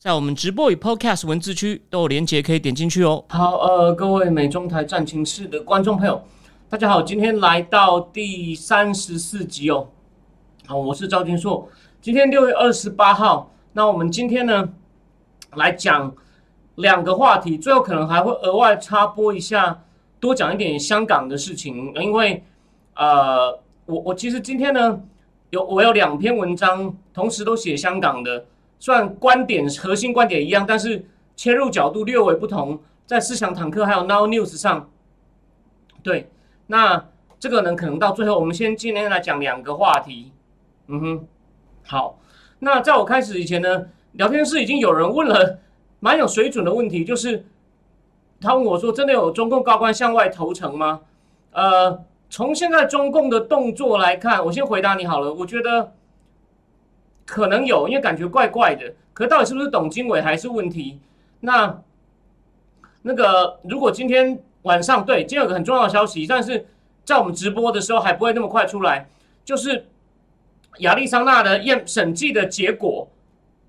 在我们直播与 Podcast 文字区都有连接，可以点进去哦。好，呃，各位美中台战情室的观众朋友，大家好，今天来到第三十四集哦。好，我是赵金硕。今天六月二十八号，那我们今天呢来讲两个话题，最后可能还会额外插播一下，多讲一点香港的事情，因为呃，我我其实今天呢有我有两篇文章，同时都写香港的。虽然观点核心观点一样，但是切入角度略微不同。在思想坦克还有 Now News 上，对，那这个呢，可能到最后，我们先今天来讲两个话题。嗯哼，好。那在我开始以前呢，聊天室已经有人问了蛮有水准的问题，就是他问我说：“真的有中共高官向外投诚吗？”呃，从现在中共的动作来看，我先回答你好了。我觉得。可能有，因为感觉怪怪的。可到底是不是董经纬还是问题？那那个，如果今天晚上对，今天有个很重要的消息，但是在我们直播的时候还不会那么快出来，就是亚利桑那的验审计的结果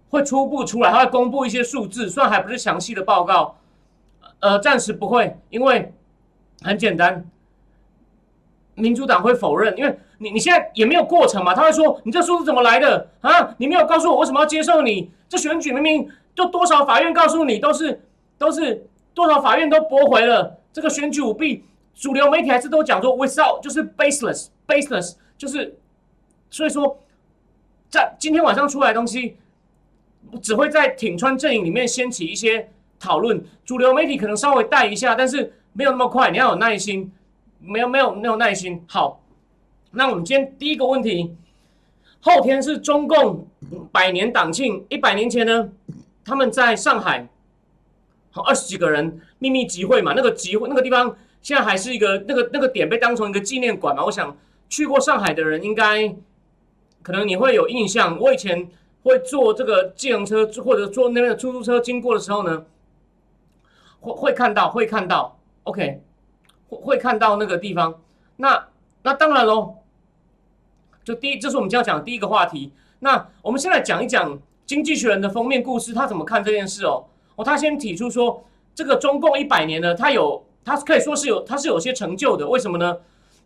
会初步出来，他会公布一些数字，虽然还不是详细的报告，呃，暂时不会，因为很简单。民主党会否认，因为你你现在也没有过程嘛，他会说你这数字怎么来的啊？你没有告诉我为什么要接受你？这选举明明就多少法院告诉你都是都是多少法院都驳回了这个选举舞弊，主流媒体还是都讲说 without 就是 baseless baseless 就是，所以说在今天晚上出来的东西只会在挺川阵营里面掀起一些讨论，主流媒体可能稍微带一下，但是没有那么快，你要有耐心。没有没有没有耐心。好，那我们今天第一个问题，后天是中共百年党庆。一百年前呢，他们在上海，好二十几个人秘密集会嘛。那个集会那个地方现在还是一个那个那个点被当成一个纪念馆嘛。我想去过上海的人应该可能你会有印象。我以前会坐这个自行车或者坐那边的出租车经过的时候呢，会会看到会看到。OK。会看到那个地方，那那当然喽。就第一，这是我们将要讲的第一个话题。那我们先来讲一讲《经济学人》的封面故事，他怎么看这件事哦？哦，他先提出说，这个中共一百年呢，他有，他可以说是有，他是有些成就的。为什么呢？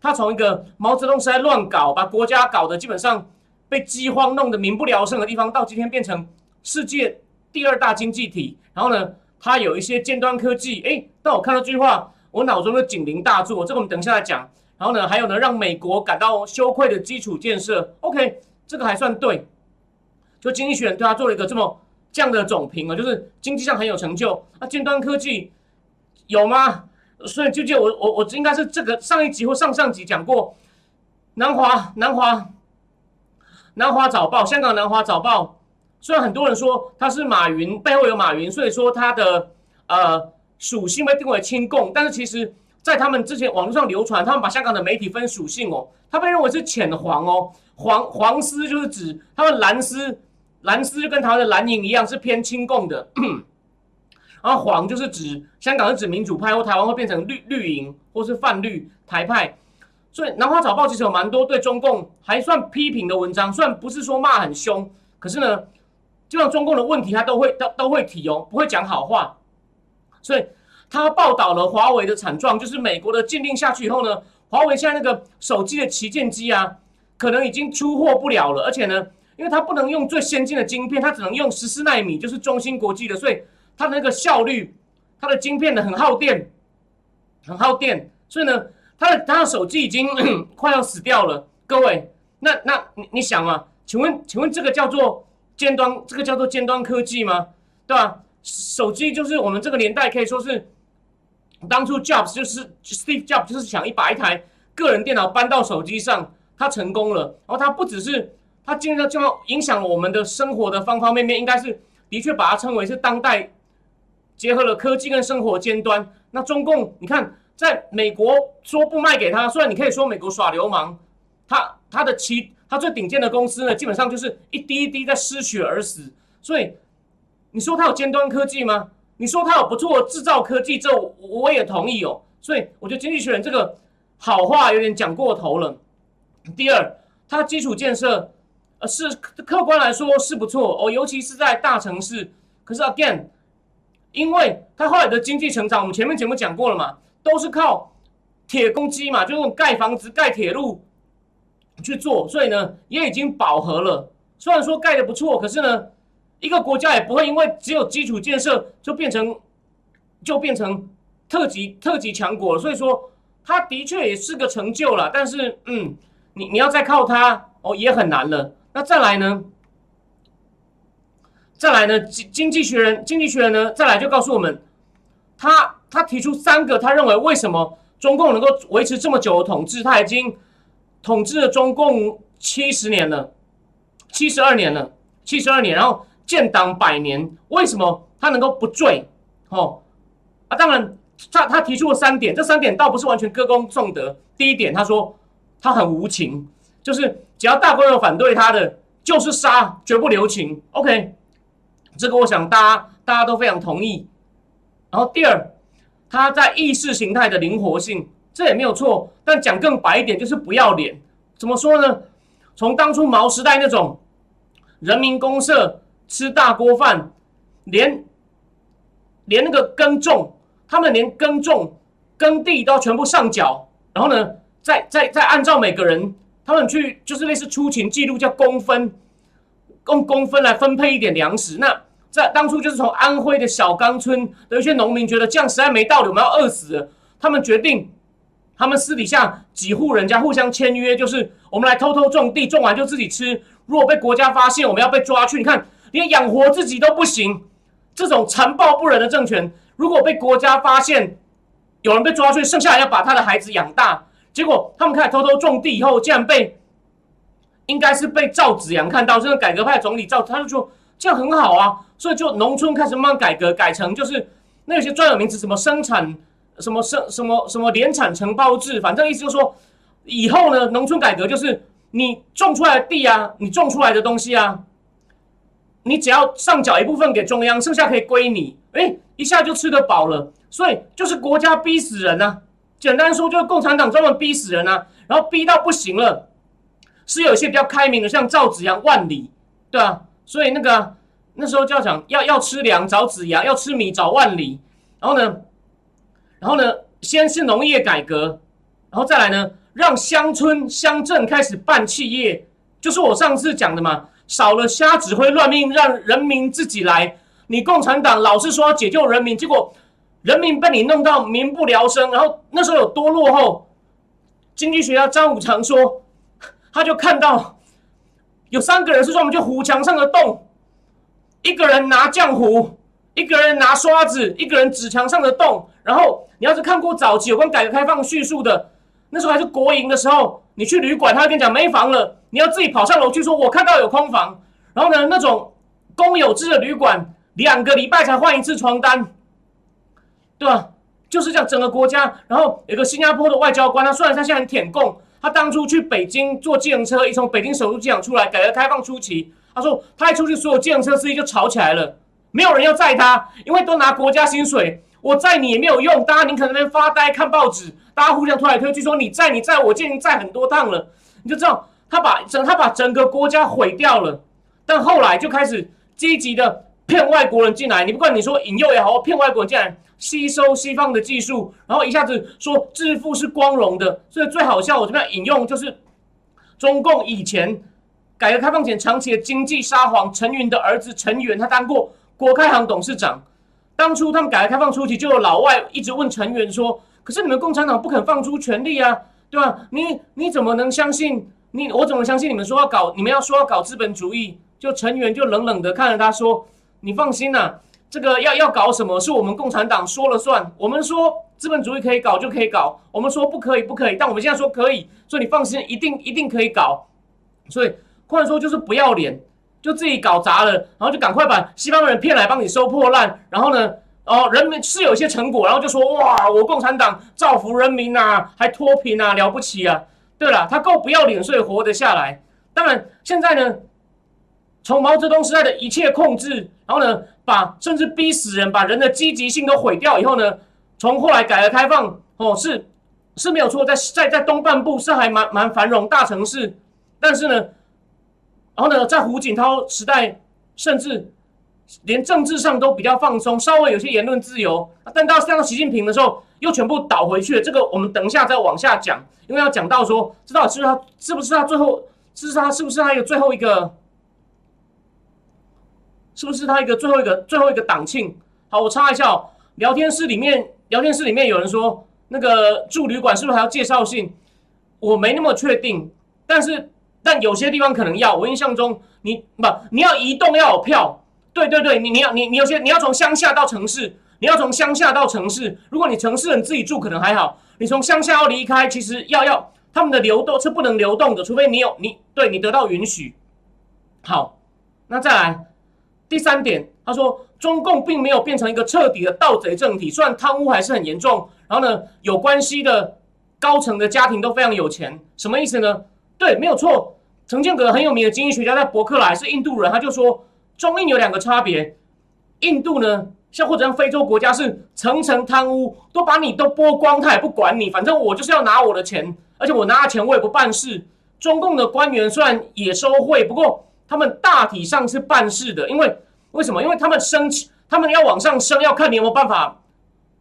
他从一个毛泽东时代乱搞，把国家搞得基本上被饥荒弄得民不聊生的地方，到今天变成世界第二大经济体。然后呢，他有一些尖端科技。哎，但我看到这句话。我脑中的警铃大作，这个我们等一下来讲。然后呢，还有呢，让美国感到羞愧的基础建设。OK，这个还算对。就经济学人对他做了一个这么这样的总评啊，就是经济上很有成就。那尖端科技有吗？所以就就我我我应该是这个上一集或上上集讲过，南华南华南华早报，香港南华早报。虽然很多人说他是马云背后有马云，所以说他的呃。属性被定为亲共，但是其实，在他们之前网络上流传，他们把香港的媒体分属性哦，他被认为是浅黄哦，黄黄丝就是指他们蓝丝，蓝丝就跟台湾的蓝营一样是偏亲共的，然后黄就是指香港是指民主派或台湾会变成绿绿营或是泛绿台派，所以南华早报其实有蛮多对中共还算批评的文章，虽然不是说骂很凶，可是呢，基本上中共的问题他都会都都会提哦，不会讲好话。所以他报道了华为的惨状，就是美国的禁令下去以后呢，华为现在那个手机的旗舰机啊，可能已经出货不了了。而且呢，因为它不能用最先进的晶片，它只能用十四纳米，就是中芯国际的，所以它的那个效率，它的晶片呢很耗电，很耗电。所以呢，它的它的手机已经 快要死掉了。各位，那那你你想啊？请问请问这个叫做尖端，这个叫做尖端科技吗？对吧？手机就是我们这个年代可以说是当初 Jobs 就是 Steve Jobs 就是想一把一台个人电脑搬到手机上，他成功了。然后他不只是他今天就影响了我们的生活的方方面面，应该是的确把它称为是当代结合了科技跟生活尖端。那中共你看在美国说不卖给他，虽然你可以说美国耍流氓，他他的其他最顶尖的公司呢，基本上就是一滴一滴在失血而死。所以你说他有尖端科技吗？你说他有不错的制造科技，这我也同意哦。所以我觉得经济学人这个好话有点讲过头了。第二，它基础建设呃是客观来说是不错哦，尤其是在大城市。可是 again，因为它后来的经济成长，我们前面节目讲过了嘛。都是靠铁公鸡嘛，就用盖房子、盖铁路去做，所以呢也已经饱和了。虽然说盖的不错，可是呢，一个国家也不会因为只有基础建设就变成就变成特级特级强国。所以说，它的确也是个成就了。但是，嗯，你你要再靠它哦，也很难了。那再来呢？再来呢？经经济学人，经济学人呢？再来就告诉我们，他。他提出三个，他认为为什么中共能够维持这么久的统治？他已经统治了中共七十年了，七十二年了，七十二年，然后建党百年，为什么他能够不坠？哦，啊，当然，他他提出了三点，这三点倒不是完全歌功颂德。第一点，他说他很无情，就是只要大规模反对他的，就是杀，绝不留情。OK，这个我想大家大家都非常同意。然后第二。他在意识形态的灵活性，这也没有错。但讲更白一点，就是不要脸。怎么说呢？从当初毛时代那种人民公社吃大锅饭，连连那个耕种，他们连耕种耕地都全部上缴，然后呢，再再再按照每个人他们去，就是类似出勤记录叫公分，用公分来分配一点粮食。那在当初就是从安徽的小岗村的一些农民觉得这样实在没道理，我们要饿死。他们决定，他们私底下几户人家互相签约，就是我们来偷偷种地，种完就自己吃。如果被国家发现，我们要被抓去。你看，连养活自己都不行，这种残暴不仁的政权，如果被国家发现，有人被抓去，剩下来要把他的孩子养大。结果他们开始偷偷种地以后，竟然被应该是被赵子阳看到，这个改革派总理赵，他就说。这样很好啊，所以就农村开始慢慢改革，改成就是那些专有名词，什么生产，什么生什么什么联产承包制，反正意思就是说，以后呢，农村改革就是你种出来的地啊，你种出来的东西啊，你只要上缴一部分给中央，剩下可以归你，哎，一下就吃得饱了。所以就是国家逼死人呐，简单说就是共产党专门逼死人啊，然后逼到不行了，是有一些比较开明的，像赵子阳、万里，对啊。所以那个那时候就要讲要要吃粮找子牙，要吃米找万里。然后呢，然后呢，先是农业改革，然后再来呢，让乡村乡镇开始办企业，就是我上次讲的嘛，少了瞎指挥乱命，让人民自己来。你共产党老是说要解救人民，结果人民被你弄到民不聊生。然后那时候有多落后？经济学家张五常说，他就看到。有三个人是专门去糊墙上的洞，一个人拿浆糊，一个人拿刷子，一个人指墙上的洞。然后你要是看过早期有关改革开放叙述的，那时候还是国营的时候，你去旅馆，他会跟你讲没房了，你要自己跑上楼去说，我看到有空房。然后呢，那种公有制的旅馆，两个礼拜才换一次床单，对吧？就是这样，整个国家。然后有个新加坡的外交官，他虽然他现在很舔共。他当初去北京坐计程车，一从北京首都机场出来，改革开放初期，他说他一出去，所有计程车司机就吵起来了，没有人要载他，因为都拿国家薪水，我载你也没有用，大家宁可那边发呆看报纸，大家互相推来推去，说你在你在我，已经载很多趟了，你就知道他把整他把整个国家毁掉了，但后来就开始积极的骗外国人进来，你不管你说引诱也好，骗外国人进来。吸收西方的技术，然后一下子说致富是光荣的，所以最好笑。我这边引用就是中共以前改革开放前长期的经济沙皇陈云的儿子陈元，他当过国开行董事长。当初他们改革开放初期，就有老外一直问陈元说：“可是你们共产党不肯放出权力啊，对吧？你你怎么能相信你？我怎么相信你们说要搞？你们要说要搞资本主义？”就成员就冷冷的看着他说：“你放心呐。”这个要要搞什么？是我们共产党说了算。我们说资本主义可以搞就可以搞，我们说不可以不可以。但我们现在说可以，所以你放心，一定一定可以搞。所以或者说就是不要脸，就自己搞砸了，然后就赶快把西方人骗来帮你收破烂，然后呢哦，人民是有一些成果，然后就说哇，我共产党造福人民呐，还脱贫啊，了不起啊！对了，他够不要脸，所以活得下来。当然，现在呢，从毛泽东时代的一切控制，然后呢，把甚至逼死人，把人的积极性都毁掉以后呢，从后来改革开放哦，是是没有错，在在在东半部是还蛮蛮繁荣大城市，但是呢，然后呢，在胡锦涛时代，甚至。连政治上都比较放松，稍微有些言论自由，但到上到习近平的时候，又全部倒回去了。这个我们等一下再往下讲，因为要讲到说，知道是他是不是他最后，是他是不是他一个最后一个，是不是他一个最后一个最后一个党庆？好，我插一下哦，聊天室里面聊天室里面有人说，那个住旅馆是不是还要介绍信？我没那么确定，但是但有些地方可能要。我印象中，你不你要移动要有票。对对对，你你要你你有些你要从乡下到城市，你要从乡下到城市。如果你城市人自己住可能还好，你从乡下要离开，其实要要他们的流动是不能流动的，除非你有你对你得到允许。好，那再来第三点，他说中共并没有变成一个彻底的盗贼政体，虽然贪污还是很严重，然后呢有关系的高层的家庭都非常有钱，什么意思呢？对，没有错，陈建革很有名的经济学家在伯克莱是印度人，他就说。中印有两个差别，印度呢，像或者像非洲国家是层层贪污，都把你都剥光，他也不管你，反正我就是要拿我的钱，而且我拿了钱我也不办事。中共的官员虽然也收贿，不过他们大体上是办事的，因为为什么？因为他们升，他们要往上升，要看你有没有办法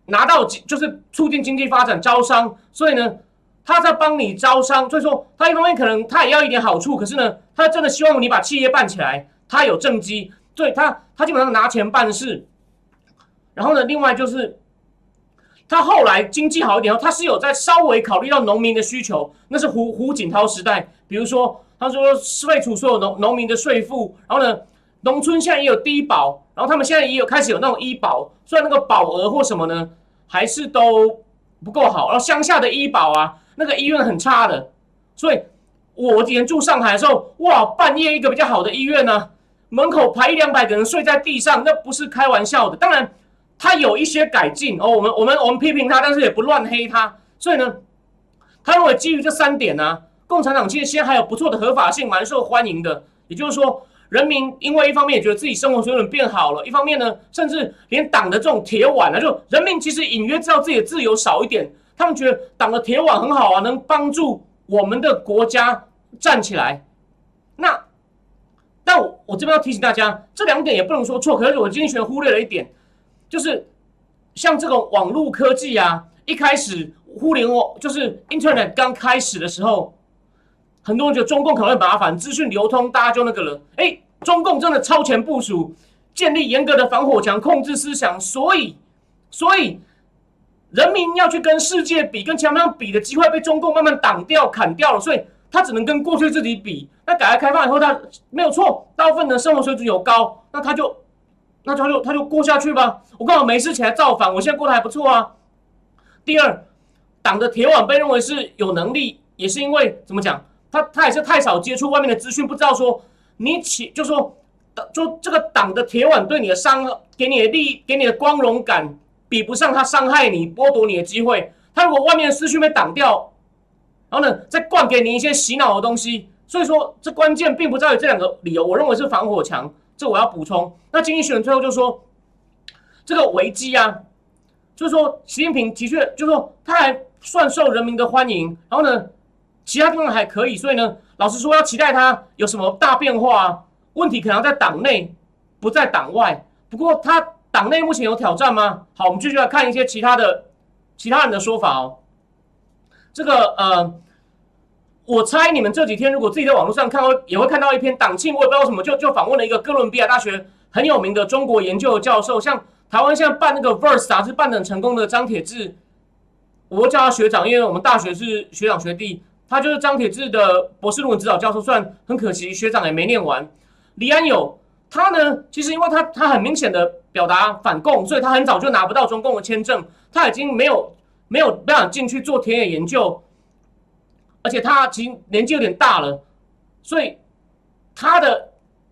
拿到，就是促进经济发展、招商，所以呢，他在帮你招商，所以说他一方面可能他也要一点好处，可是呢，他真的希望你把企业办起来。他有政绩，对他，他基本上拿钱办事。然后呢，另外就是他后来经济好一点后，他是有在稍微考虑到农民的需求。那是胡胡锦涛时代，比如说他说废除所有农农民的税负，然后呢，农村现在也有低保，然后他们现在也有开始有那种医保，虽然那个保额或什么呢，还是都不够好。然后乡下的医保啊，那个医院很差的，所以我以前住上海的时候，哇，半夜一个比较好的医院呢。门口排一两百个人睡在地上，那不是开玩笑的。当然，他有一些改进哦。我们我们我们批评他，但是也不乱黑他。所以呢，他认为基于这三点呢，共产党其实现在还有不错的合法性，蛮受欢迎的。也就是说，人民因为一方面也觉得自己生活水准变好了，一方面呢，甚至连党的这种铁腕啊，就人民其实隐约知道自己的自由少一点，他们觉得党的铁腕很好啊，能帮助我们的国家站起来。那。但我这边要提醒大家，这两点也不能说错。可是我今天学忽略了一点，就是像这种网络科技啊，一开始互联网就是 Internet 刚开始的时候，很多人觉得中共可能会麻烦，资讯流通大家就那个了。哎，中共真的超前部署，建立严格的防火墙，控制思想，所以所以人民要去跟世界比，跟其他地方比的机会被中共慢慢挡掉、砍掉了，所以。他只能跟过去自己比。那改革开放以后，他没有错，大部分的生活水准有高，那他就，那他就他就过下去吧。我刚好没事起来造反，我现在过得还不错啊。第二，党的铁腕被认为是有能力，也是因为怎么讲，他他也是太少接触外面的资讯，不知道说你起就说，就这个党的铁腕对你的伤，给你的利益，给你的光荣感，比不上他伤害你、剥夺你的机会。他如果外面的资讯被挡掉。然后呢，再灌给你一些洗脑的东西，所以说这关键并不在于这两个理由，我认为是防火墙，这我要补充。那经济学人最后就说，这个危机啊，就是说习近平的确就是说他还算受人民的欢迎，然后呢，其他地方还可以，所以呢，老实说要期待他有什么大变化，问题可能在党内，不在党外。不过他党内目前有挑战吗？好，我们继续来看一些其他的其他人的说法哦。这个呃。我猜你们这几天如果自己在网络上看到，也会看到一篇党庆，我也不知道什么就就访问了一个哥伦比亚大学很有名的中国研究教授，像台湾现在办那个《Verse》杂志办的很成功的张铁志，我叫他学长，因为我们大学是学长学弟，他就是张铁志的博士论文指导教授，虽然很可惜学长也没念完。李安友他呢，其实因为他他很明显的表达反共，所以他很早就拿不到中共的签证，他已经没有没有办法进去做田野研究。而且他其实年纪有点大了，所以他的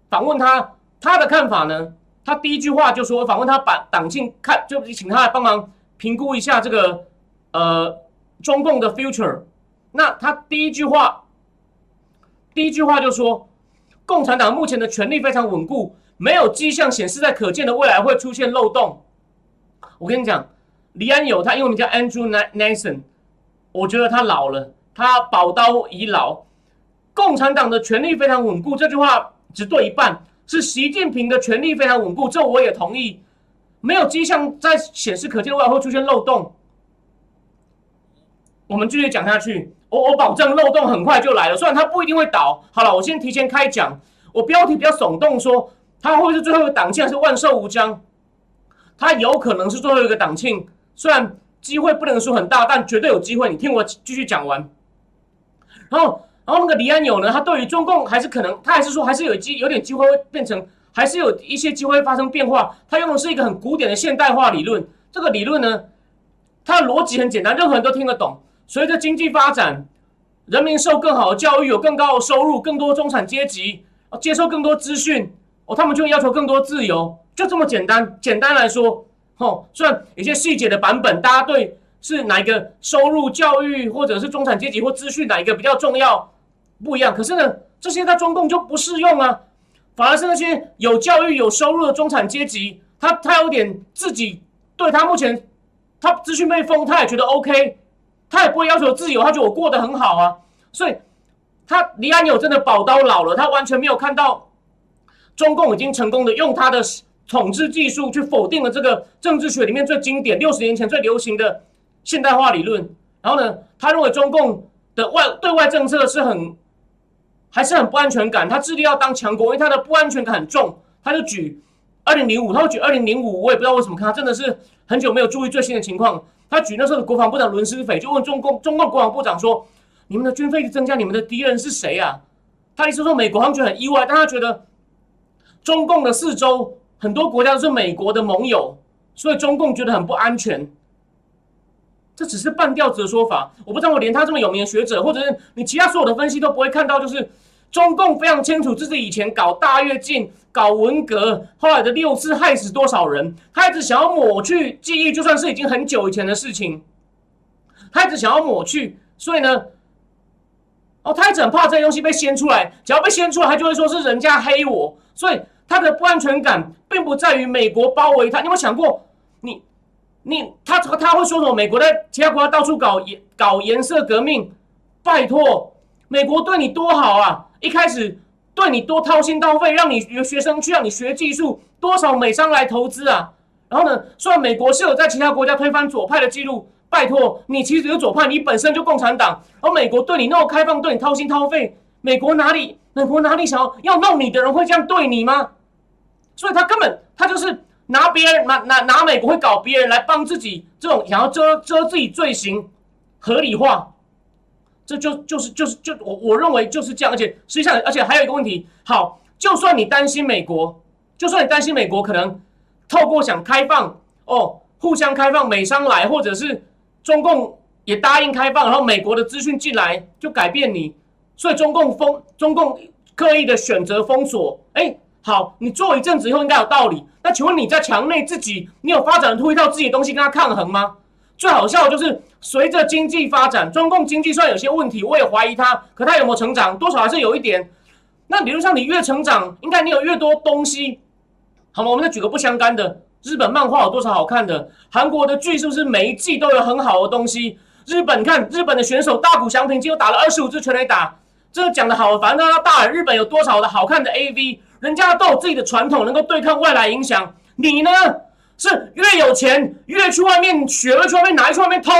访问他他的看法呢，他第一句话就说，访问他把党庆看，就请他来帮忙评估一下这个呃中共的 future。那他第一句话，第一句话就说，共产党目前的权力非常稳固，没有迹象显示在可见的未来会出现漏洞。我跟你讲，李安友他英文名叫 Andrew Nansen，我觉得他老了，他宝刀已老。共产党的权力非常稳固，这句话只对一半。是习近平的权力非常稳固，这我也同意。没有迹象在显示可见未来会出现漏洞。我们继续讲下去，我我保证漏洞很快就来了。虽然它不一定会倒。好了，我先提前开讲。我标题比较耸动，说它会是最后一个党庆，还是万寿无疆？它有可能是最后一个党庆，虽然机会不能说很大，但绝对有机会。你听我继续讲完，然后。然后那个李安友呢，他对于中共还是可能，他还是说还是有机有点机会会变成，还是有一些机会发生变化。他用的是一个很古典的现代化理论。这个理论呢，它的逻辑很简单，任何人都听得懂。随着经济发展，人民受更好的教育，有更高的收入，更多中产阶级接受更多资讯，哦，他们就会要求更多自由，就这么简单。简单来说，哦，虽然有些细节的版本，大家对是哪一个收入、教育，或者是中产阶级或资讯哪一个比较重要？不一样，可是呢，这些在中共就不适用啊，反而是那些有教育、有收入的中产阶级，他他有点自己对他目前他资讯被封，他也觉得 OK，他也不会要求自由，他觉得我过得很好啊，所以他李安友真的宝刀老了，他完全没有看到中共已经成功的用他的统治技术去否定了这个政治学里面最经典、六十年前最流行的现代化理论，然后呢，他认为中共的外对外政策是很。还是很不安全感，他致力要当强国，因为他的不安全感很重。他就举二零零五，他会举二零零五，我也不知道为什么，看他真的是很久没有注意最新的情况。他举那时候的国防部长伦斯斐，就问中共中共国防部长说：“你们的军费增加，你们的敌人是谁啊？”他意思说美国他们觉得很意外，但他觉得中共的四周很多国家都是美国的盟友，所以中共觉得很不安全。这只是半吊子的说法，我不知道我连他这么有名的学者，或者是你其他所有的分析都不会看到，就是中共非常清楚自己以前搞大跃进、搞文革，后来的六次害死多少人，他一直想要抹去记忆，就算是已经很久以前的事情，他一直想要抹去，所以呢，哦，他一直很怕这些东西被掀出来，只要被掀出来，他就会说是人家黑我，所以他的不安全感并不在于美国包围他，你有没有想过你？你他他会说什么？美国在其他国家到处搞颜搞颜色革命，拜托，美国对你多好啊！一开始对你多掏心掏肺，让你有学生去让你学技术，多少美商来投资啊！然后呢，虽然美国是有在其他国家推翻左派的记录，拜托，你其实有左派，你本身就共产党，而美国对你那么开放，对你掏心掏肺，美国哪里美国哪里想要要弄你的人会这样对你吗？所以他根本他就是。拿别人拿拿拿美国会搞别人来帮自己，这种想要遮遮自己罪行合理化，这就就是就是就我我认为就是这样，而且实际上而且还有一个问题，好，就算你担心美国，就算你担心美国可能透过想开放哦，互相开放美商来，或者是中共也答应开放，然后美国的资讯进来就改变你，所以中共封中共刻意的选择封锁，哎。好，你做一阵子以后应该有道理。那请问你在墙内自己，你有发展出一套自己的东西跟他抗衡吗？最好笑的就是随着经济发展，中共经济虽然有些问题，我也怀疑它，可它有没有成长，多少还是有一点。那理论上你越成长，应该你有越多东西，好吗？我们再举个不相干的，日本漫画有多少好看的？韩国的剧是不是每一季都有很好的东西？日本看日本的选手大谷翔平，今后打了二十五支全垒打，这讲的好，反正他大日本有多少的好看的 AV？人家都有自己的传统，能够对抗外来影响。你呢？是越有钱越去外面学，越去外面拿，去外面偷，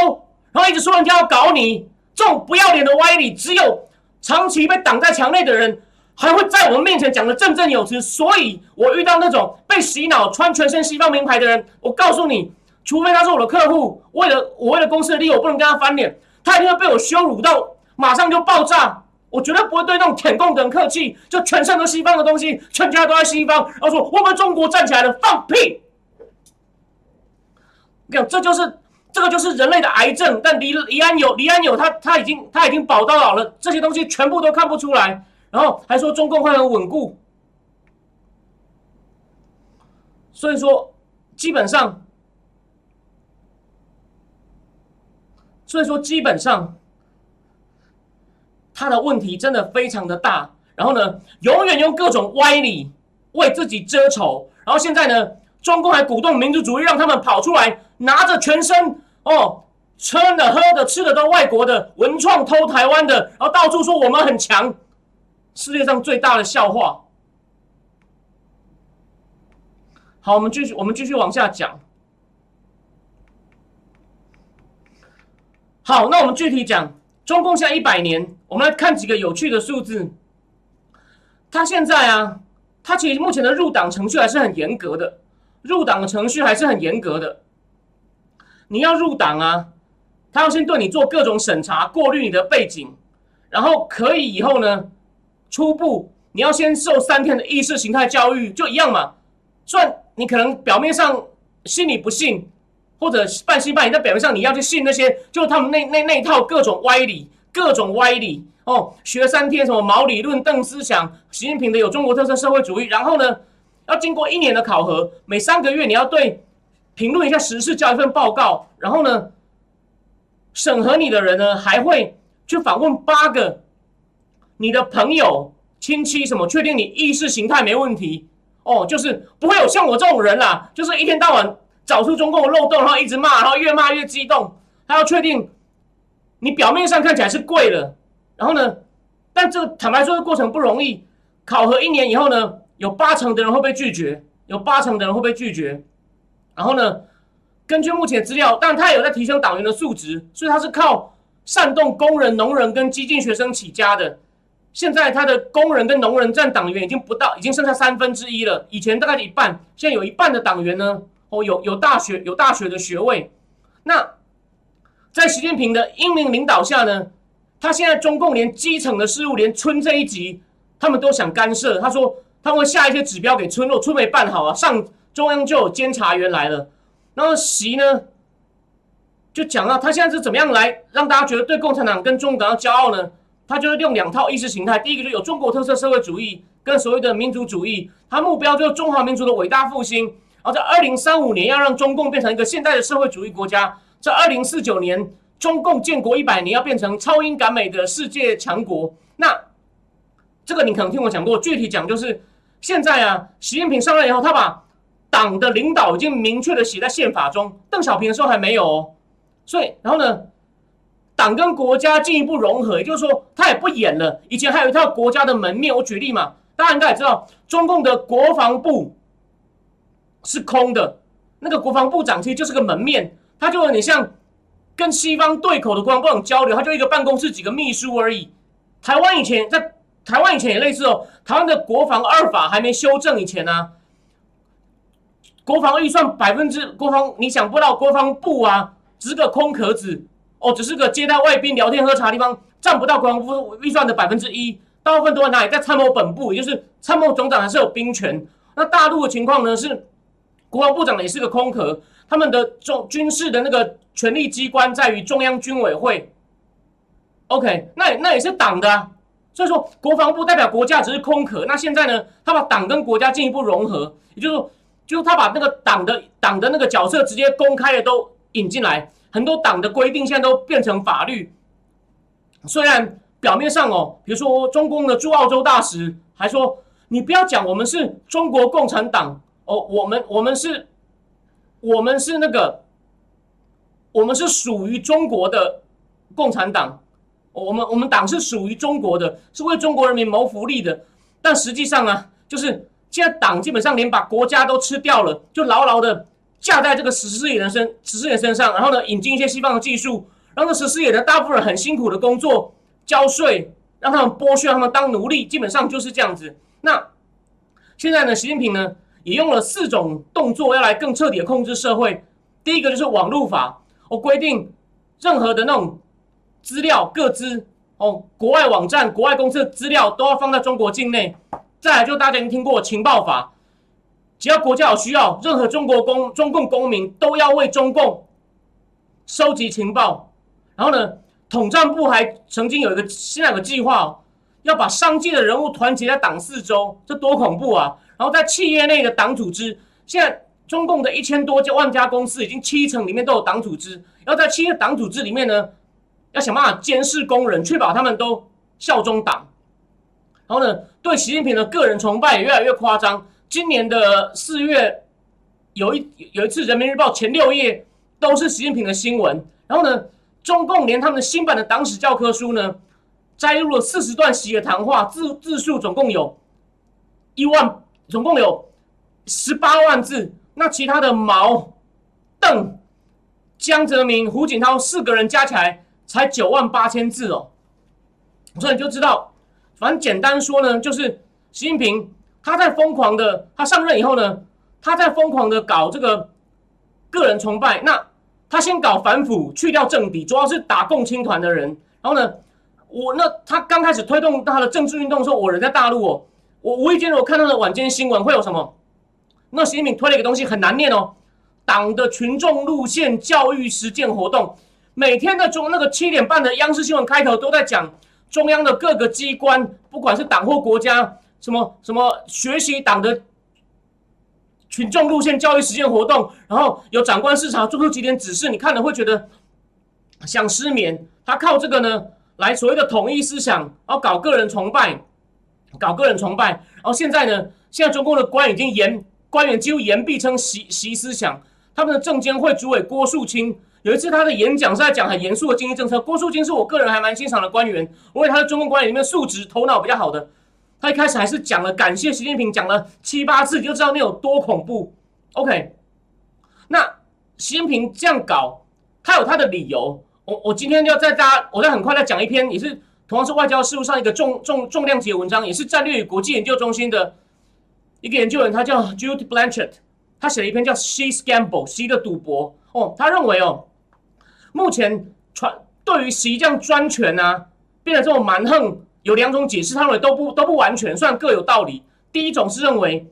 然后一直说人家要搞你。这种不要脸的歪理，只有长期被挡在墙内的人，还会在我们面前讲的振振有词。所以我遇到那种被洗脑、穿全身西方名牌的人，我告诉你，除非他是我的客户，为了我为了公司的利益，我不能跟他翻脸，他一定会被我羞辱到，马上就爆炸。我绝对不会对那种舔共等客气，就全身都西方的东西，全家都在西方，然后说我们中国站起来了，放屁！你看，这就是这个就是人类的癌症。但李李安友李安友他他已经他已经宝刀老了，这些东西全部都看不出来，然后还说中共会很稳固。所以说基本上，所以说基本上，他的问题真的非常的大。然后呢，永远用各种歪理为自己遮丑。然后现在呢，中共还鼓动民族主义，让他们跑出来拿着全身哦，穿的、喝的、吃的都外国的，文创偷台湾的，然后到处说我们很强，世界上最大的笑话。好，我们继续，我们继续往下讲。好，那我们具体讲中共现在一百年，我们来看几个有趣的数字。他现在啊，他其实目前的入党程序还是很严格的，入党的程序还是很严格的。你要入党啊，他要先对你做各种审查，过滤你的背景，然后可以以后呢，初步你要先受三天的意识形态教育，就一样嘛。虽然你可能表面上心里不信，或者半信半疑，但表面上你要去信那些，就他们那那那一套各种歪理，各种歪理。哦，学三天什么毛理论、邓思想、习近平的有中国特色社会主义，然后呢，要经过一年的考核，每三个月你要对评论一下时事，交一份报告，然后呢，审核你的人呢还会去访问八个你的朋友、亲戚什么，确定你意识形态没问题。哦，就是不会有像我这种人啦，就是一天到晚找出中共的漏洞，然后一直骂，然后越骂越激动。他要确定你表面上看起来是贵了。然后呢？但这个坦白说，这过程不容易。考核一年以后呢，有八成的人会被拒绝，有八成的人会被拒绝。然后呢，根据目前资料，但他有在提升党员的素质，所以他是靠煽动工人、农人跟激进学生起家的。现在他的工人跟农人占党员已经不到，已经剩下三分之一了。以前大概一半，现在有一半的党员呢，哦，有有大学有大学的学位。那在习近平的英明领导下呢？他现在中共连基层的事务，连村这一级，他们都想干涉。他说他会下一些指标给村，落村没办好啊，上中央就有监察员来了。然后习呢，就讲到他现在是怎么样来让大家觉得对共产党跟中国感到骄傲呢？他就是用两套意识形态，第一个就有中国特色社会主义跟所谓的民族主义，他目标就是中华民族的伟大复兴。然后在二零三五年要让中共变成一个现代的社会主义国家，在二零四九年。中共建国一百年要变成超英赶美的世界强国，那这个你可能听我讲过。具体讲就是，现在啊，习近平上任以后，他把党的领导已经明确的写在宪法中。邓小平的时候还没有哦，所以然后呢，党跟国家进一步融合，也就是说，他也不演了。以前还有一套国家的门面，我举例嘛，大家应该也知道，中共的国防部是空的，那个国防部长其实就是个门面，他就有点像。跟西方对口的国防交流，他就一个办公室几个秘书而已。台湾以前在台湾以前也类似哦，台湾的国防二法还没修正以前呢，国防预算百分之国防，你想不到国防部啊，只是个空壳子哦，只是个接待外宾、聊天喝茶的地方，占不到国防部预算的百分之一，大部分都在哪里？在参谋本部，也就是参谋总长还是有兵权。那大陆的情况呢？是国防部长也是个空壳。他们的中军事的那个权力机关在于中央军委会，OK，那那也是党的，所以说国防部代表国家只是空壳。那现在呢，他把党跟国家进一步融合，也就是说，就是他把那个党的党的那个角色直接公开的都引进来，很多党的规定现在都变成法律。虽然表面上哦，比如说中共的驻澳洲大使还说，你不要讲我们是中国共产党哦，我们我们是。我们是那个，我们是属于中国的共产党，我们我们党是属于中国的，是为中国人民谋福利的。但实际上啊，就是现在党基本上连把国家都吃掉了，就牢牢的架在这个十四亿人身十四亿身上，然后呢，引进一些西方的技术，让这十四亿的大部分人很辛苦的工作交税，让他们剥削他们当奴隶，基本上就是这样子。那现在呢，习近平呢？也用了四种动作，要来更彻底的控制社会。第一个就是网络法，我规定任何的那种资料、各资哦，国外网站、国外公司的资料都要放在中国境内。再来就大家已经听过情报法，只要国家有需要，任何中国公、中共公民都要为中共收集情报。然后呢，统战部还曾经有一个现在有个计划，要把商界的人物团结在党四周，这多恐怖啊！然后在企业内的党组织，现在中共的一千多家万家公司，已经七成里面都有党组织，要在企业党组织里面呢，要想办法监视工人，确保他们都效忠党。然后呢，对习近平的个人崇拜也越来越夸张。今年的四月，有一有一次，《人民日报》前六页都是习近平的新闻。然后呢，中共连他们的新版的党史教科书呢，摘录了四十段习的谈话，字字数总共有一万，总共有十八万字。那其他的毛、邓、江泽民、胡锦涛四个人加起来才九万八千字哦。所以你就知道，反正简单说呢，就是习近平他在疯狂的，他上任以后呢，他在疯狂的搞这个个人崇拜。那他先搞反腐，去掉政敌，主要是打共青团的人。然后呢，我那他刚开始推动他的政治运动的时候，我人在大陆哦，我无意间我看到的晚间新闻会有什么？那习近平推了一个东西很难念哦，党的群众路线教育实践活动，每天的中那个七点半的央视新闻开头都在讲中央的各个机关，不管是党或国家，什么什么学习党的。群众路线教育实践活动，然后有长官视察做出几点指示，你看了会觉得想失眠。他靠这个呢来所谓的统一思想，然后搞个人崇拜，搞个人崇拜。然后现在呢，现在中共的官已经严官员几乎严必称习习思想。他们的证监会主委郭树清有一次他的演讲是在讲很严肃的经济政策。郭树清是我个人还蛮欣赏的官员，我为他是中共官员里面素质头脑比较好的。他一开始还是讲了感谢习近平，讲了七八次，你就知道那有多恐怖。OK，那习近平这样搞，他有他的理由。我我今天要在大家，我再很快再讲一篇，也是同样是外交事务上一个重重重量级的文章，也是战略与国际研究中心的一个研究员，他叫 Jude Blanchett，他写了一篇叫《She's Gamble，习的赌博。哦，他认为哦，目前传对于习这样专权啊，变得这种蛮横。有两种解释，他认为都不都不完全，虽然各有道理。第一种是认为，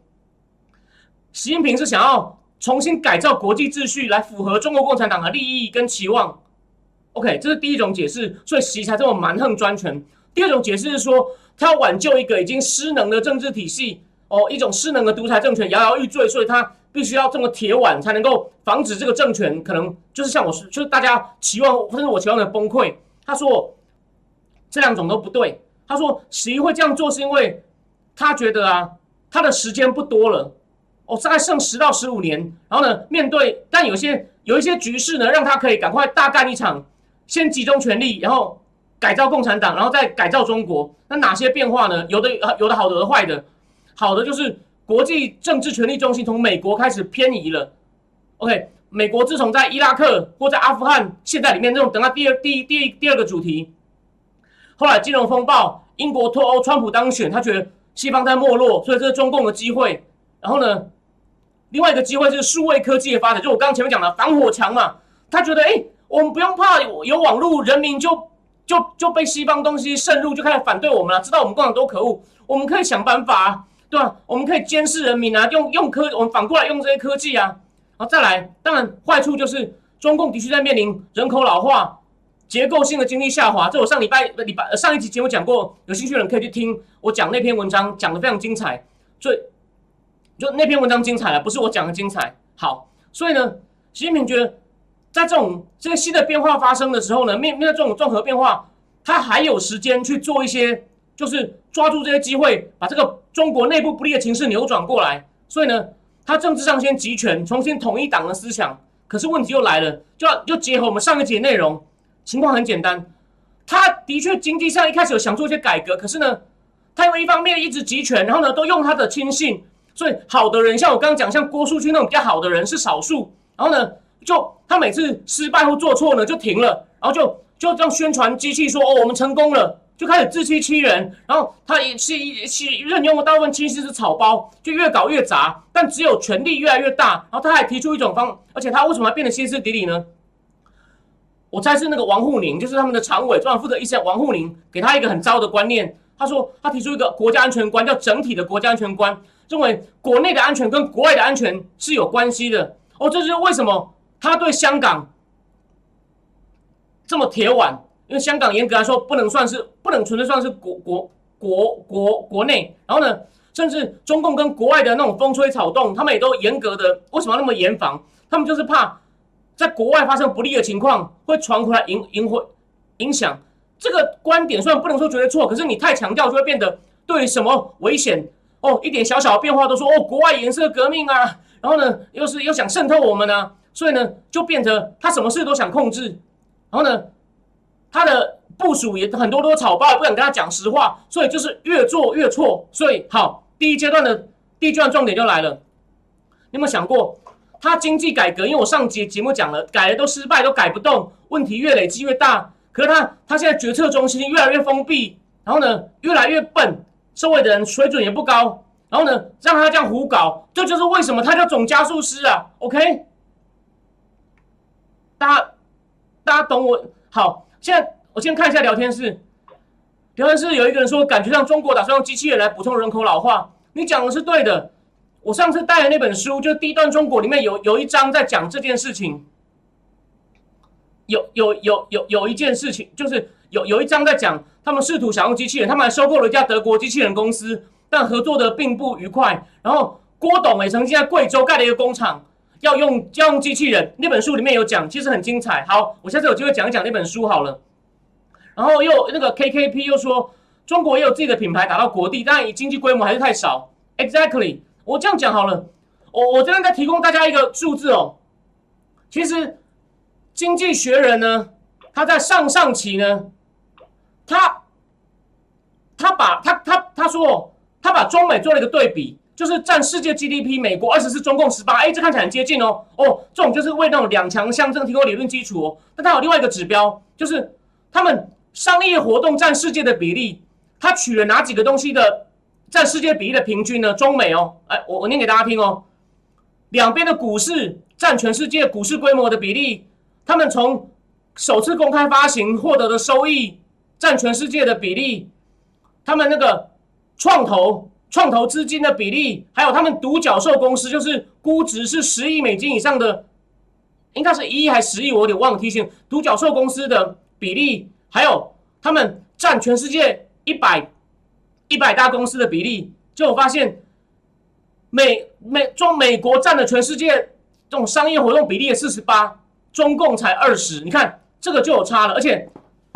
习近平是想要重新改造国际秩序，来符合中国共产党的利益跟期望。OK，这是第一种解释，所以习才这么蛮横专权。第二种解释是说，他要挽救一个已经失能的政治体系，哦，一种失能的独裁政权摇摇欲坠，所以他必须要这么铁腕，才能够防止这个政权可能就是像我，就是大家期望甚至我期望的崩溃。他说，这两种都不对。他说：“习会这样做是因为他觉得啊，他的时间不多了，哦，大概剩十到十五年。然后呢，面对但有些有一些局势呢，让他可以赶快大干一场，先集中权力，然后改造共产党，然后再改造中国。那哪些变化呢？有的有的好的，有的坏的。好的就是国际政治权力中心从美国开始偏移了。OK，美国自从在伊拉克或在阿富汗，现在里面这种等到第二第第第二个主题。”后来金融风暴，英国脱欧，川普当选，他觉得西方在没落，所以这是中共的机会。然后呢，另外一个机会就是数位科技的发展，就我刚刚前面讲的防火墙嘛。他觉得，哎，我们不用怕有有网络，人民就就就被西方东西渗入，就开始反对我们了。知道我们共产党多可恶，我们可以想办法，对吧？我们可以监视人民啊，用用科，我们反过来用这些科技啊。然后再来，当然坏处就是中共的确在面临人口老化。结构性的经济下滑，这我上礼拜礼拜上一集节目讲过，有兴趣的人可以去听我讲那篇文章，讲的非常精彩。所以就那篇文章精彩了，不是我讲的精彩。好，所以呢，习近平觉得在这种这个新的变化发生的时候呢，面面对这种综合变化，他还有时间去做一些，就是抓住这些机会，把这个中国内部不利的情势扭转过来。所以呢，他政治上先集权，重新统一党的思想。可是问题又来了，就要就结合我们上一节内容。情况很简单，他的确经济上一开始有想做一些改革，可是呢，他因为一方面一直集权，然后呢都用他的亲信，所以好的人像我刚刚讲，像郭树清那种比较好的人是少数，然后呢，就他每次失败或做错呢就停了，然后就就这样宣传机器说哦我们成功了，就开始自欺欺人，然后他也是一是任用的大部分其实是草包，就越搞越杂，但只有权力越来越大，然后他还提出一种方，而且他为什么要变得歇斯底里呢？我猜是那个王沪宁，就是他们的常委，专门负责一些。王沪宁给他一个很糟的观念，他说他提出一个国家安全观，叫整体的国家安全观，认为国内的安全跟国外的安全是有关系的。哦，这就是为什么他对香港这么铁腕，因为香港严格来说不能算是，不能纯粹算是国国国国国内。然后呢，甚至中共跟国外的那种风吹草动，他们也都严格的。为什么要那么严防？他们就是怕在国外发生不利的情况会传回来，影影会影响。这个观点虽然不能说绝对错，可是你太强调就会变得对什么危险哦，一点小小的变化都说哦，国外颜色革命啊，然后呢又是又想渗透我们呢，所以呢就变成他什么事都想控制，然后呢他的部署也很多都草包，不想跟他讲实话，所以就是越做越错。所以好，第一阶段的第一阶段重点就来了，你有没有想过他经济改革？因为我上节节目讲了，改了都失败，都改不动，问题越累积越大。可是他他现在决策中心越来越封闭，然后呢越来越笨，社会的人水准也不高，然后呢让他这样胡搞，这就是为什么他叫总加速师啊？OK，大家大家懂我好？现在我先看一下聊天室，聊天室有一个人说，感觉上中国打算用机器人来补充人口老化，你讲的是对的。我上次带的那本书，就第一段中国里面有有一章在讲这件事情。有有有有有一件事情，就是有有一章在讲，他们试图想用机器人，他们还收购了一家德国机器人公司，但合作的并不愉快。然后郭董也曾经在贵州盖了一个工厂，要用要用机器人。那本书里面有讲，其实很精彩。好，我下次有机会讲一讲那本书好了。然后又那个 KKP 又说，中国也有自己的品牌打到国地，但以经济规模还是太少。Exactly，我这样讲好了。我我这边再提供大家一个数字哦，其实。经济学人呢，他在上上期呢，他他把他他他说，他把中美做了一个对比，就是占世界 GDP，美国二十四，中共十八，哎，这看起来很接近哦，哦，这种就是为那种两强相争提供理论基础哦。但它有另外一个指标，就是他们商业活动占世界的比例，他取了哪几个东西的占世界比例的平均呢？中美哦，哎，我我念给大家听哦，两边的股市占全世界股市规模的比例。他们从首次公开发行获得的收益占全世界的比例，他们那个创投创投资金的比例，还有他们独角兽公司，就是估值是十亿美金以上的，应该是一亿还是十亿，我有点忘了提醒。独角兽公司的比例，还有他们占全世界一百一百大公司的比例，就我发现美美中美国占了全世界这种商业活动比例的四十八。中共才二十，你看这个就有差了，而且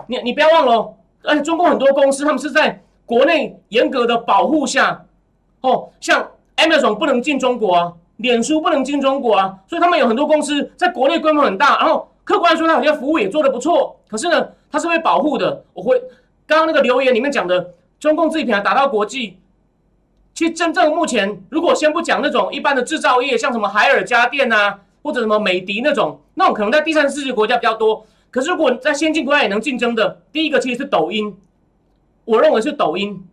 你你不要忘了，而且中共很多公司他们是在国内严格的保护下，哦，像 Amazon 不能进中国啊，脸书不能进中国啊，所以他们有很多公司在国内规模很大，然后客观来说，它有些服务也做得不错，可是呢，它是被保护的。我会刚刚那个留言里面讲的，中共自己品牌打到国际，其实真正目前如果先不讲那种一般的制造业，像什么海尔家电啊。或者什么美的那种，那种可能在第三世界国家比较多。可是如果在先进国家也能竞争的，第一个其实是抖音，我认为是抖音。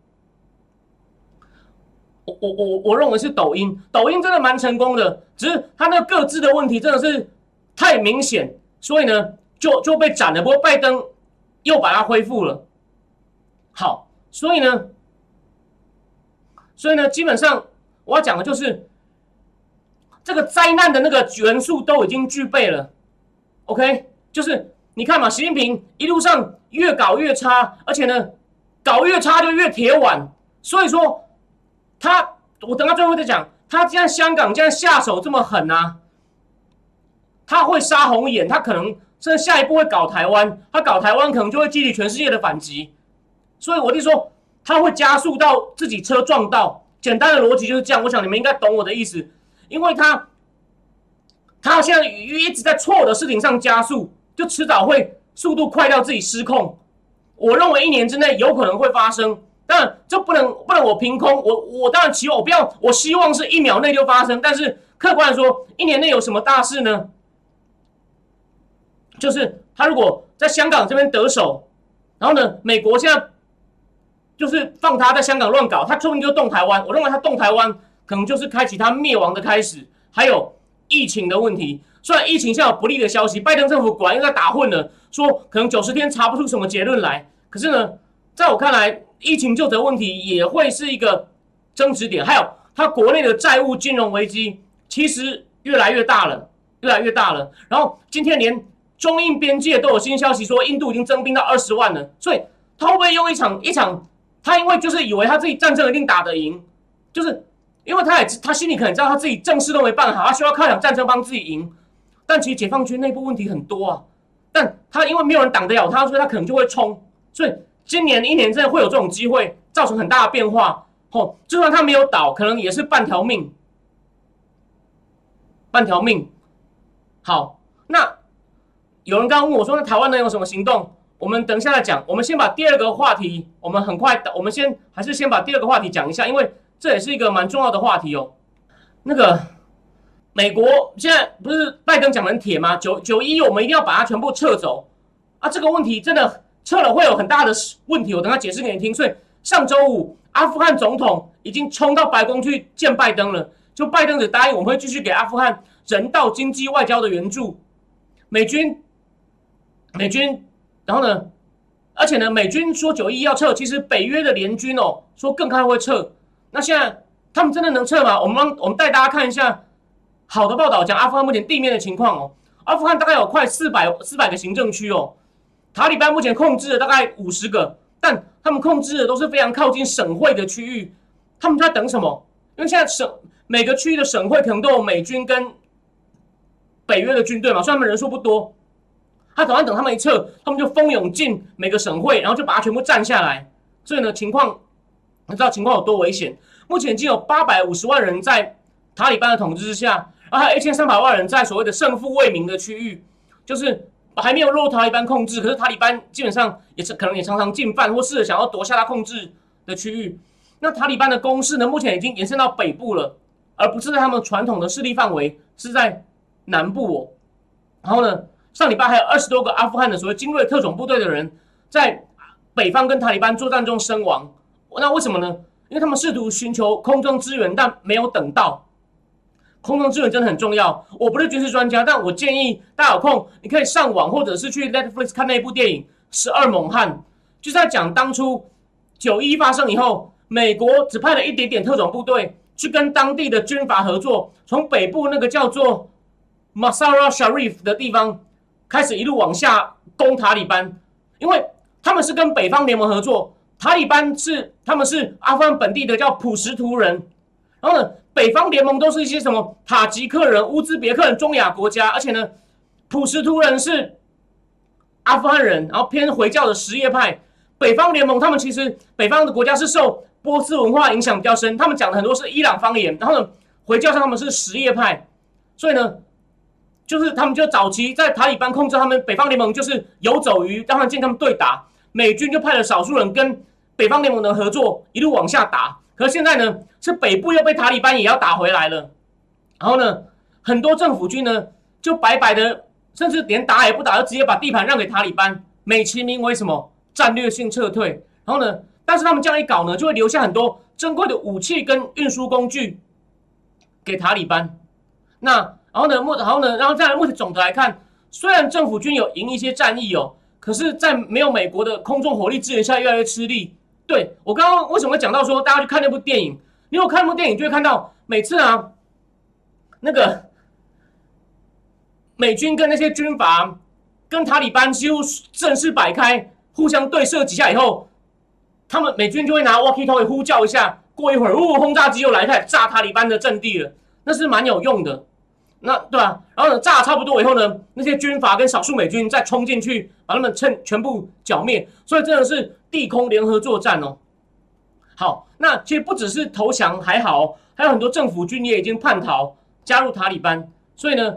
我我我我认为是抖音，抖音真的蛮成功的，只是它那个各自的问题真的是太明显，所以呢就就被斩了。不过拜登又把它恢复了。好，所以呢，所以呢，基本上我要讲的就是。这个灾难的那个元素都已经具备了，OK，就是你看嘛，习近平一路上越搞越差，而且呢，搞越差就越铁腕，所以说他，我等到最后再讲，他既然香港这样下手这么狠啊，他会杀红眼，他可能甚至下一步会搞台湾，他搞台湾可能就会激起全世界的反击，所以我就说他会加速到自己车撞到，简单的逻辑就是这样，我想你们应该懂我的意思。因为他，他现在一直在错的事情上加速，就迟早会速度快到自己失控。我认为一年之内有可能会发生，但这不能不能我凭空，我我当然期望我不要，我希望是一秒内就发生。但是客观来说，一年内有什么大事呢？就是他如果在香港这边得手，然后呢，美国现在就是放他在香港乱搞，他说不定就动台湾。我认为他动台湾。可能就是开启他灭亡的开始，还有疫情的问题。虽然疫情现在有不利的消息，拜登政府果然又在打混了，说可能九十天查不出什么结论来。可是呢，在我看来，疫情就责问题也会是一个争执点。还有他国内的债务金融危机，其实越来越大了，越来越大了。然后今天连中印边界都有新消息说，印度已经增兵到二十万了。所以他会不会用一场一场？他因为就是以为他自己战争一定打得赢。就是因为他也他心里可能知道他自己正事都没办好，他需要靠一场战争帮自己赢。但其实解放军内部问题很多啊，但他因为没有人挡得了他，所以他可能就会冲。所以今年一年真的会有这种机会，造成很大的变化。哦，就算他没有倒，可能也是半条命，半条命。好，那有人刚刚问我说，那台湾能有什么行动？我们等一下再讲。我们先把第二个话题，我们很快，我们先还是先把第二个话题讲一下，因为这也是一个蛮重要的话题哦。那个。美国现在不是拜登讲很铁吗？九九一，我们一定要把它全部撤走啊！这个问题真的撤了会有很大的问题，我等下解释给你听。所以上周五，阿富汗总统已经冲到白宫去见拜登了，就拜登只答应我们会继续给阿富汗人道、经济、外交的援助。美军，美军，然后呢？而且呢，美军说九一要撤，其实北约的联军哦说更快会撤。那现在他们真的能撤吗？我们帮我们带大家看一下。好的报道讲阿富汗目前地面的情况哦，阿富汗大概有快四百四百个行政区哦，塔利班目前控制了大概五十个，但他们控制的都是非常靠近省会的区域，他们在等什么？因为现在省每个区域的省会可能都有美军跟北约的军队嘛，虽然他们人数不多，他等下等他们一撤，他们就蜂拥进每个省会，然后就把它全部占下来，所以呢情况，你知道情况有多危险？目前已经有八百五十万人在塔利班的统治之下。啊，还有一千三百万人在所谓的胜负未明的区域，就是还没有落塔利班控制，可是塔利班基本上也是可能也常常进犯或试着想要夺下他控制的区域。那塔利班的攻势呢，目前已经延伸到北部了，而不是在他们传统的势力范围，是在南部哦。然后呢，上礼拜还有二十多个阿富汗的所谓精锐特种部队的人在北方跟塔利班作战中身亡。那为什么呢？因为他们试图寻求空中支援，但没有等到。空中支援真的很重要。我不是军事专家，但我建议大家有空，你可以上网或者是去 Netflix 看那部电影《十二猛汉》，就是在讲当初九一发生以后，美国只派了一点点特种部队去跟当地的军阀合作，从北部那个叫做 Masara Sharif 的地方开始一路往下攻塔利班，因为他们是跟北方联盟合作，塔利班是他们是阿富汗本地的叫普什图人，然后呢？北方联盟都是一些什么塔吉克人、乌兹别克人、中亚国家，而且呢，普什图人是阿富汗人，然后偏回教的什叶派。北方联盟他们其实北方的国家是受波斯文化影响比较深，他们讲的很多是伊朗方言，然后呢，回教上他们是什叶派，所以呢，就是他们就早期在塔利班控制他们北方联盟，就是游走于让他们见他们对打，美军就派了少数人跟北方联盟的合作，一路往下打。可现在呢，是北部又被塔利班也要打回来了，然后呢，很多政府军呢就白白的，甚至连打也不打，就直接把地盘让给塔利班，美其名为什么战略性撤退。然后呢，但是他们这样一搞呢，就会留下很多珍贵的武器跟运输工具给塔利班。那然后呢，目然后呢，然后在目前总的来看，虽然政府军有赢一些战役哦，可是，在没有美国的空中火力支援下，越来越吃力。对我刚刚为什么会讲到说大家去看那部电影？你有看那部电影，就会看到每次啊，那个美军跟那些军阀跟塔利班几乎正式摆开，互相对射几下以后，他们美军就会拿 walkie talkie 呼叫一下，过一会儿，呜，轰炸机又来，开始炸塔利班的阵地了，那是蛮有用的。那对啊，然后呢，炸差不多以后呢，那些军阀跟少数美军再冲进去，把他们趁全部剿灭。所以真的是地空联合作战哦。好，那其实不只是投降还好，还有很多政府军也已经叛逃，加入塔利班。所以呢，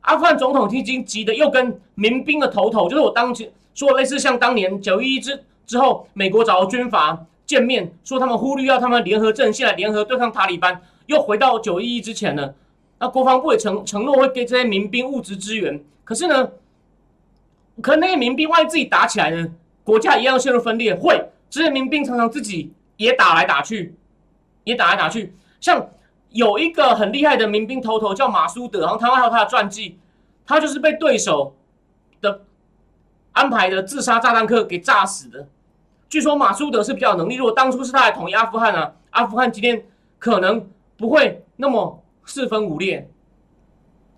阿富汗总统已经急得又跟民兵的头头，就是我当前说类似像当年九一一之之后，美国找军阀见面，说他们呼吁要他们联合阵线联合对抗塔利班，又回到九一一之前了。那国防部也承承诺会给这些民兵物质支援，可是呢，可能那些民兵万一自己打起来呢，国家一样陷入分裂。会这些民兵常常自己也打来打去，也打来打去。像有一个很厉害的民兵头头叫马苏德，然后台湾还有他的传记，他就是被对手的安排的自杀炸弹客给炸死的。据说马苏德是比较有能力，如果当初是他来统一阿富汗啊，阿富汗今天可能不会那么。四分五裂。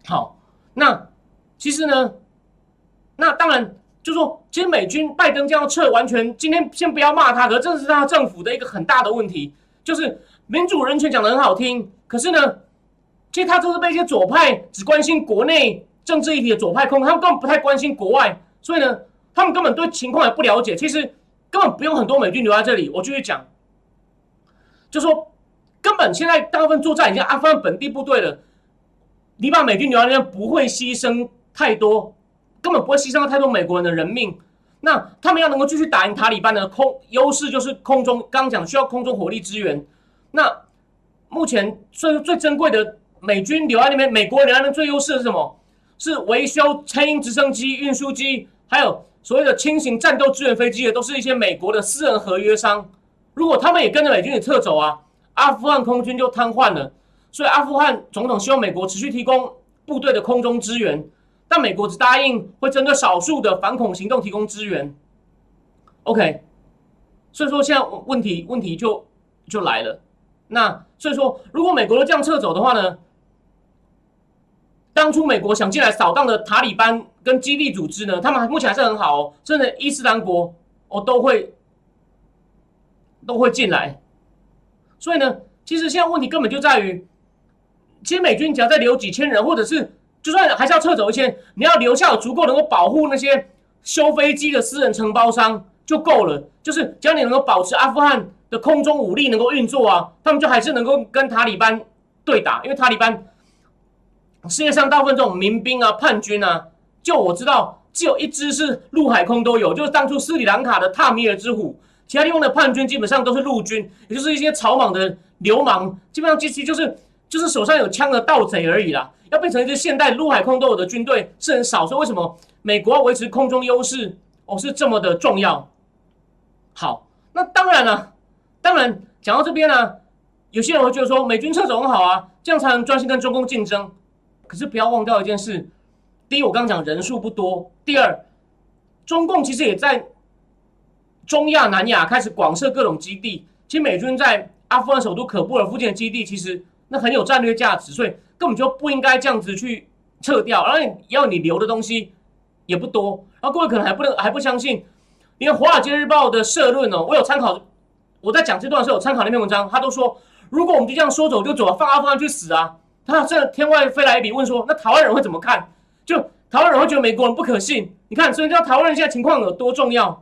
好，那其实呢，那当然就说，其实美军拜登这样撤，完全今天先不要骂他，可这是他政府的一个很大的问题。就是民主人权讲的很好听，可是呢，其实他就是被一些左派只关心国内政治议题的左派控，他们根本不太关心国外，所以呢，他们根本对情况也不了解。其实根本不用很多美军留在这里，我继续讲，就说根本现在大部分作战已经阿富汗本地部队了，你把美军留在那边不会牺牲太多，根本不会牺牲太多美国人的人命。那他们要能够继续打赢塔利班的空优势，就是空中刚讲需要空中火力支援。那目前最最珍贵的美军留在那边，美国留在那边最优势是什么？是维修黑鹰直升机、运输机，还有所谓的轻型战斗支援飞机的，都是一些美国的私人合约商。如果他们也跟着美军也撤走啊，阿富汗空军就瘫痪了。所以阿富汗总统希望美国持续提供部队的空中支援。但美国只答应会针对少数的反恐行动提供支援，OK，所以说现在问题问题就就来了。那所以说，如果美国都这样撤走的话呢？当初美国想进来扫荡的塔利班跟基地组织呢，他们目前还是很好哦，甚至伊斯兰国哦都会都会进来。所以呢，其实现在问题根本就在于，其实美军只要再留几千人，或者是。就算还是要撤走一些，你要留下有足够能够保护那些修飞机的私人承包商就够了。就是只要你能够保持阿富汗的空中武力能够运作啊，他们就还是能够跟塔利班对打。因为塔利班世界上大部分这种民兵啊、叛军啊，就我知道只有一支是陆海空都有，就是当初斯里兰卡的塔米尔之虎。其他地方的叛军基本上都是陆军，也就是一些草莽的流氓，基本上其实就是就是手上有枪的盗贼而已啦。要变成一支现代陆海空都有的军队是很少，所以为什么美国要维持空中优势哦是这么的重要？好，那当然了，当然讲到这边呢，有些人会觉得说美军撤走很好啊，这样才能专心跟中共竞争。可是不要忘掉一件事：第一，我刚讲人数不多；第二，中共其实也在中亚、南亚开始广设各种基地。其实美军在阿富汗首都可布尔附近的基地，其实那很有战略价值，所以。根本就不应该这样子去撤掉，然后要你留的东西也不多，然后各位可能还不能还不相信，你看《华尔街日报》的社论哦，我有参考，我在讲这段的时候有参考那篇文章，他都说，如果我们就这样说走就走，放阿富汗去死啊，他这天外飞来一笔问说，那台湾人会怎么看？就台湾人会觉得美国人不可信，你看，所以知道台湾人现在情况有多重要。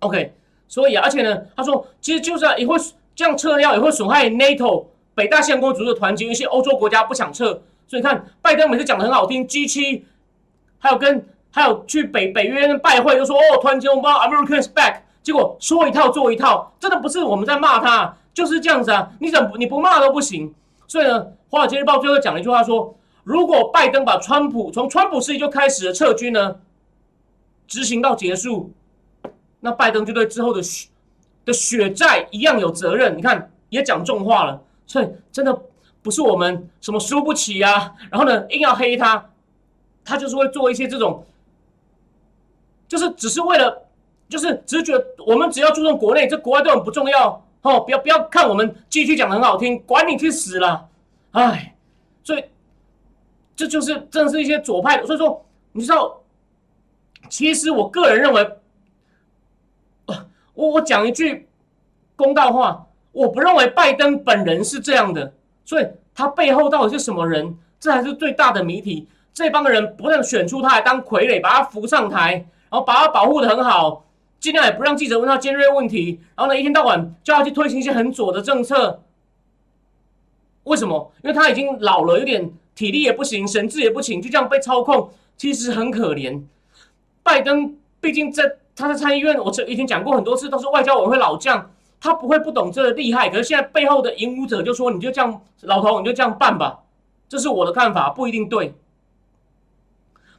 OK，所以而且呢，他说，其实就算也会这样撤掉，也会损害 NATO。北大西洋公组织的团结，一些欧洲国家不想撤，所以你看拜登每次讲的很好听，G 七，还有跟还有去北北约拜会，就说哦团结，我们 Americans back，结果说一套做一套，真的不是我们在骂他，就是这样子啊，你怎么你不骂都不行。所以呢，华尔街日报最后讲了一句话说，如果拜登把川普从川普时期就开始的撤军呢，执行到结束，那拜登就对之后的血的血债一样有责任。你看也讲重话了。所以真的不是我们什么输不起呀，然后呢硬要黑他，他就是会做一些这种，就是只是为了，就是只是觉得我们只要注重国内，这国外对我们不重要哦，不要不要看我们继续讲的很好听，管你去死了，哎，所以这就是正是一些左派的，所以说你知道，其实我个人认为，我我讲一句公道话。我不认为拜登本人是这样的，所以他背后到底是什么人，这才是最大的谜题。这帮人不但选出他来当傀儡，把他扶上台，然后把他保护的很好，尽量也不让记者问他尖锐问题，然后呢，一天到晚叫他去推行一些很左的政策。为什么？因为他已经老了，有点体力也不行，神志也不行，就这样被操控，其实很可怜。拜登毕竟在他在参议院，我这已经讲过很多次，都是外交委员会老将。他不会不懂这个厉害，可是现在背后的引武者就说：“你就这样，老头，你就这样办吧。”这是我的看法，不一定对。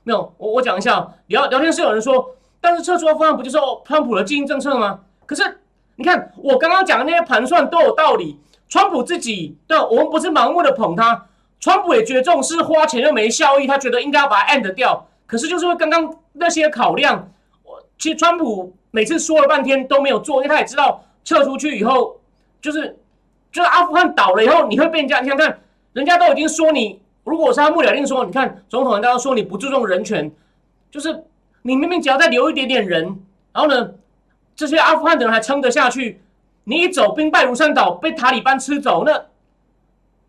没有，我我讲一下聊聊天室有人说：“但是撤出的方案不就是哦川普的经营政策吗？”可是你看我刚刚讲的那些盘算都有道理。川普自己对，我们不是盲目的捧他，川普也觉得这种事花钱又没效益，他觉得应该要把它 end 掉。可是就是刚刚那些考量，其实川普每次说了半天都没有做，因为他也知道。撤出去以后，就是就是阿富汗倒了以后，你会被人家你想看，人家都已经说你，如果我是他幕僚，定说，你看总统人家都说你不注重人权，就是你明明只要再留一点点人，然后呢，这些阿富汗的人还撑得下去，你一走，兵败如山倒，被塔利班吃走，那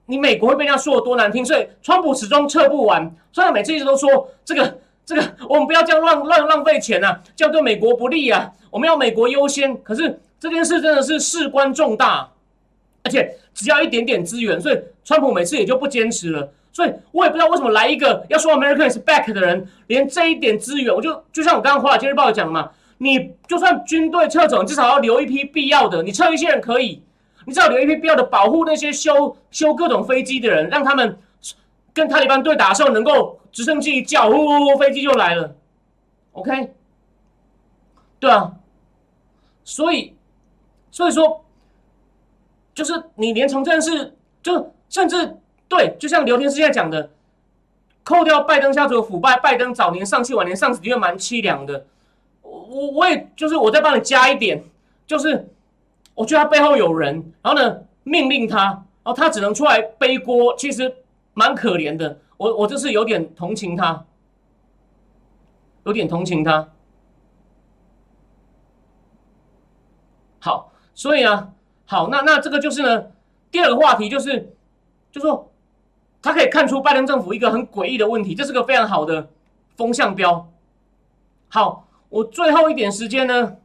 你美国会被人家说的多难听？所以川普始终撤不完，虽然每次一直都说这个这个，我们不要这样浪浪浪费钱啊，这样对美国不利啊，我们要美国优先。可是这件事真的是事关重大，而且只要一点点资源，所以川普每次也就不坚持了。所以我也不知道为什么来一个要说 America is back 的人，连这一点资源，我就就像我刚刚《华尔街日报》讲的嘛，你就算军队撤走，你至少要留一批必要的，你撤一些人可以，你至少留一批必要的，保护那些修修各种飞机的人，让他们跟塔利班对打的时候，能够直升机一叫，呼呼呼，飞机就来了。OK，对啊，所以所以说，就是你连从这件事，就甚至。对，就像刘天师现在讲的，扣掉拜登家族的腐败，拜登早年丧气，晚年丧死，的确蛮凄凉的。我我我也就是我再帮你加一点，就是我觉得他背后有人，然后呢命令他，然后他只能出来背锅，其实蛮可怜的。我我就是有点同情他，有点同情他。好，所以啊，好，那那这个就是呢，第二个话题就是，就说。他可以看出拜登政府一个很诡异的问题，这是个非常好的风向标。好，我最后一点时间呢，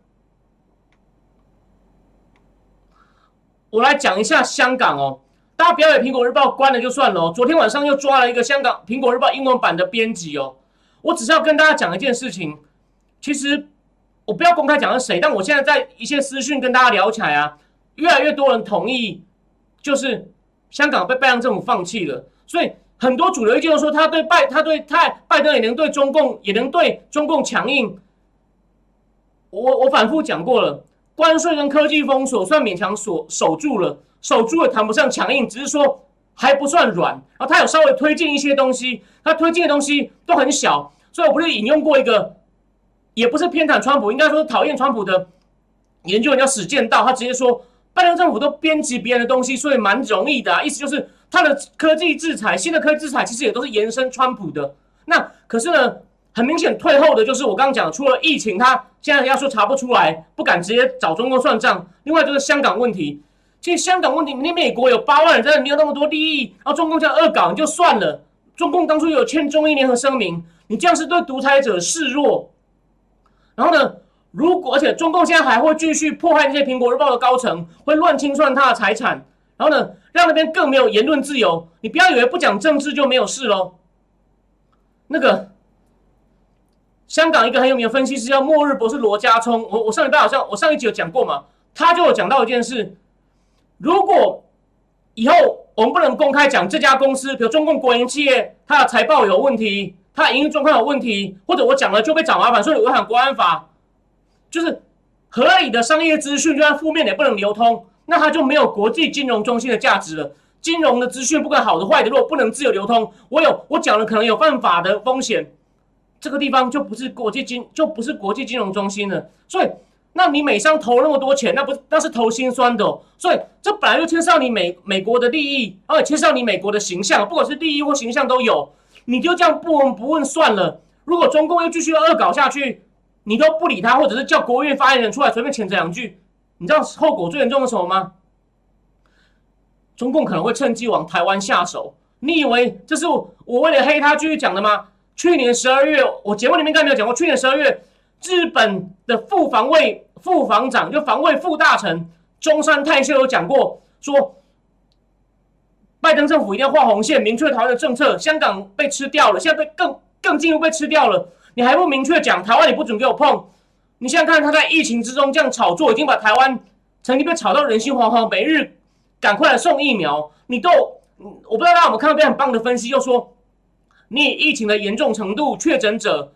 我来讲一下香港哦。大家不要给苹果日报关了就算了。昨天晚上又抓了一个香港苹果日报英文版的编辑哦。我只是要跟大家讲一件事情，其实我不要公开讲是谁，但我现在在一些私讯跟大家聊起来啊，越来越多人同意，就是香港被拜登政府放弃了。所以很多主流意见都说，他对拜，他对他拜登也能对中共，也能对中共强硬。我我反复讲过了，关税跟科技封锁算勉强锁守住了，守住也谈不上强硬，只是说还不算软。然后他有稍微推进一些东西，他推进的东西都很小。所以我不是引用过一个，也不是偏袒川普，应该说讨厌川普的研究人叫史建道，他直接说拜登政府都编辑别人的东西，所以蛮容易的，意思就是。他的科技制裁，新的科技制裁其实也都是延伸川普的。那可是呢，很明显退后的就是我刚刚讲，除了疫情，他现在要说查不出来，不敢直接找中共算账。另外就是香港问题，其实香港问题，你美国有八万人在，你有那么多利益，然后中共这样恶搞，你就算了。中共当初有签中英联合声明，你这样是对独裁者示弱。然后呢，如果而且中共现在还会继续迫害那些苹果日报的高层，会乱清算他的财产。然后呢，让那边更没有言论自由。你不要以为不讲政治就没有事喽。那个香港一个很有名的分析师叫末日博士罗家聪，我我上礼拜好像我上一集有讲过嘛，他就有讲到一件事：如果以后我们不能公开讲这家公司，比如中共国营企业，它的财报有问题，它的营运状况有问题，或者我讲了就被找麻烦，所以违反国安法，就是合理的商业资讯，就算负面也不能流通。那它就没有国际金融中心的价值了。金融的资讯不管好的坏的，如果不能自由流通，我有我讲了可能有犯法的风险，这个地方就不是国际金就不是国际金融中心了。所以，那你美商投那么多钱，那不那是投心酸的。所以，这本来就牵涉到你美美国的利益，而且牵涉到你美国的形象，不管是利益或形象都有。你就这样不闻不问算了。如果中共又继续恶搞下去，你都不理他，或者是叫国务院发言人出来随便谴责两句。你知道后果最严重的什么吗？中共可能会趁机往台湾下手。你以为这是我为了黑他继续讲的吗？去年十二月，我节目里面应该没有讲过。去年十二月，日本的副防卫副防长就防卫副大臣中山泰秀有讲过，说拜登政府一定要画红线，明确台湾的政策。香港被吃掉了，现在更更进一步被吃掉了，你还不明确讲台湾，你不准给我碰。你现在看他在疫情之中这样炒作，已经把台湾曾经被炒到人心惶惶，每日赶快来送疫苗。你都，我不知道大家有没有看到边很棒的分析，又说你以疫情的严重程度、确诊者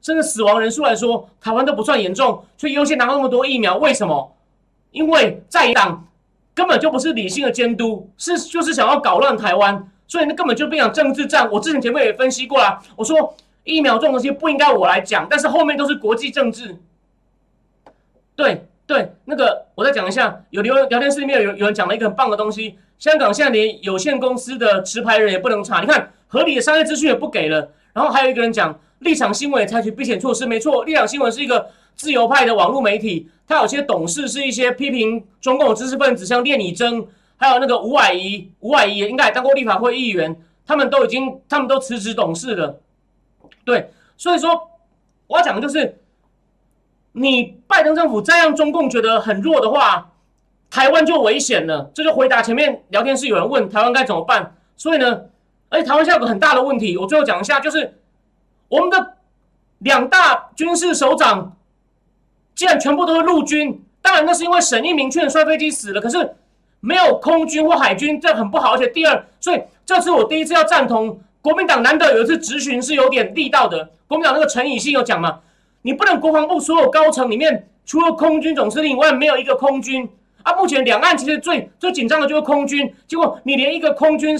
甚至死亡人数来说，台湾都不算严重，却优先拿到那么多疫苗。为什么？因为在党根本就不是理性的监督，是就是想要搞乱台湾，所以那根本就变成政治战。我之前节目也分析过了，我说疫苗这种东西不应该我来讲，但是后面都是国际政治。对对，那个我再讲一下，有聊聊天室里面有有人讲了一个很棒的东西，香港现在连有限公司的持牌人也不能查，你看合理的商业资讯也不给了。然后还有一个人讲，立场新闻也采取避险措施，没错，立场新闻是一个自由派的网络媒体，它有些董事是一些批评中共的知识分子，像聂以真，还有那个吴霭仪，吴霭仪也应该也当过立法会议员，他们都已经，他们都辞职董事了。对，所以说我要讲的就是，你拜登政府再让中共觉得很弱的话，台湾就危险了。这就回答前面聊天室有人问台湾该怎么办，所以呢，而且台湾现在有个很大的问题，我最后讲一下，就是。我们的两大军事首长，既然全部都是陆军，当然那是因为沈一鸣劝摔飞机死了。可是没有空军或海军，这很不好。而且第二，所以这次我第一次要赞同国民党，难得有一次质询是有点力道的。国民党那个陈以信有讲嘛，你不能国防部所有高层里面，除了空军总司令以外，没有一个空军啊。目前两岸其实最最紧张的就是空军，结果你连一个空军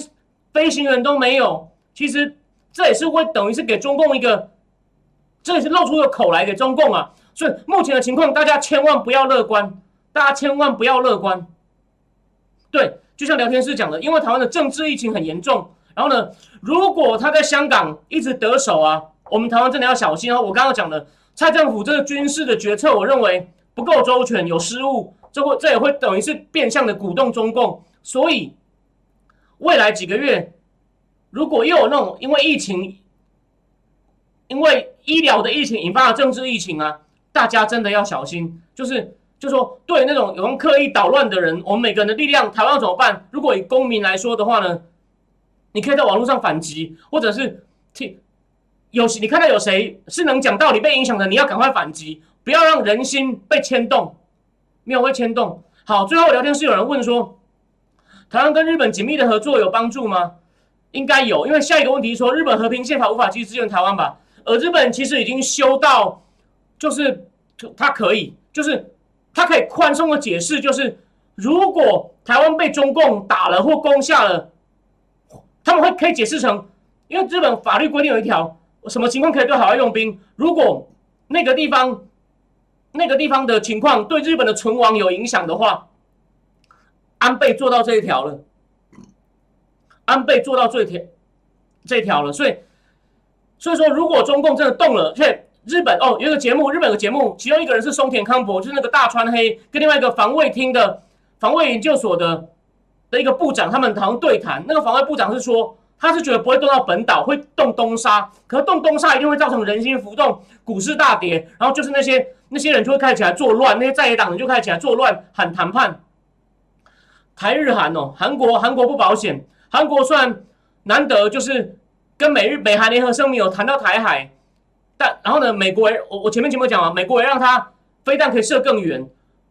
飞行员都没有，其实。这也是会等于是给中共一个，这也是露出个口来给中共啊。所以目前的情况，大家千万不要乐观，大家千万不要乐观。对，就像聊天室讲的，因为台湾的政治疫情很严重，然后呢，如果他在香港一直得手啊，我们台湾真的要小心哦。我刚刚讲的蔡政府这个军事的决策，我认为不够周全，有失误，这会这也会等于是变相的鼓动中共。所以未来几个月。如果又有那种因为疫情、因为医疗的疫情引发的政治疫情啊，大家真的要小心。就是，就说对那种有人刻意捣乱的人，我们每个人的力量，台湾怎么办？如果以公民来说的话呢，你可以在网络上反击，或者是替有你看到有谁是能讲道理被影响的，你要赶快反击，不要让人心被牵动，没有会牵动。好，最后聊天室有人问说，台湾跟日本紧密的合作有帮助吗？应该有，因为下一个问题说日本和平宪法无法继续支援台湾吧？而日本其实已经修到，就是他可以，就是他可以宽松的解释，就是如果台湾被中共打了或攻下了，他们会可以解释成，因为日本法律规定有一条，什么情况可以对海外用兵？如果那个地方那个地方的情况对日本的存亡有影响的话，安倍做到这一条了。安倍做到最条这条了，所以所以说，如果中共真的动了，且日本哦，有一个节目，日本的节目，其中一个人是松田康博，就是那个大川黑，跟另外一个防卫厅的防卫研究所的的一个部长，他们好像对谈。那个防卫部长是说，他是觉得不会动到本岛，会动东沙，可是动东沙一定会造成人心浮动，股市大跌，然后就是那些那些人就会开始起来作乱，那些在野党人就开始起来作乱，喊谈判。台日韩哦，韩国韩国不保险。韩国虽然难得就是跟美日美韩联合声明有谈到台海，但然后呢，美国我我前面节目讲了，美国也让他飞弹可以射更远。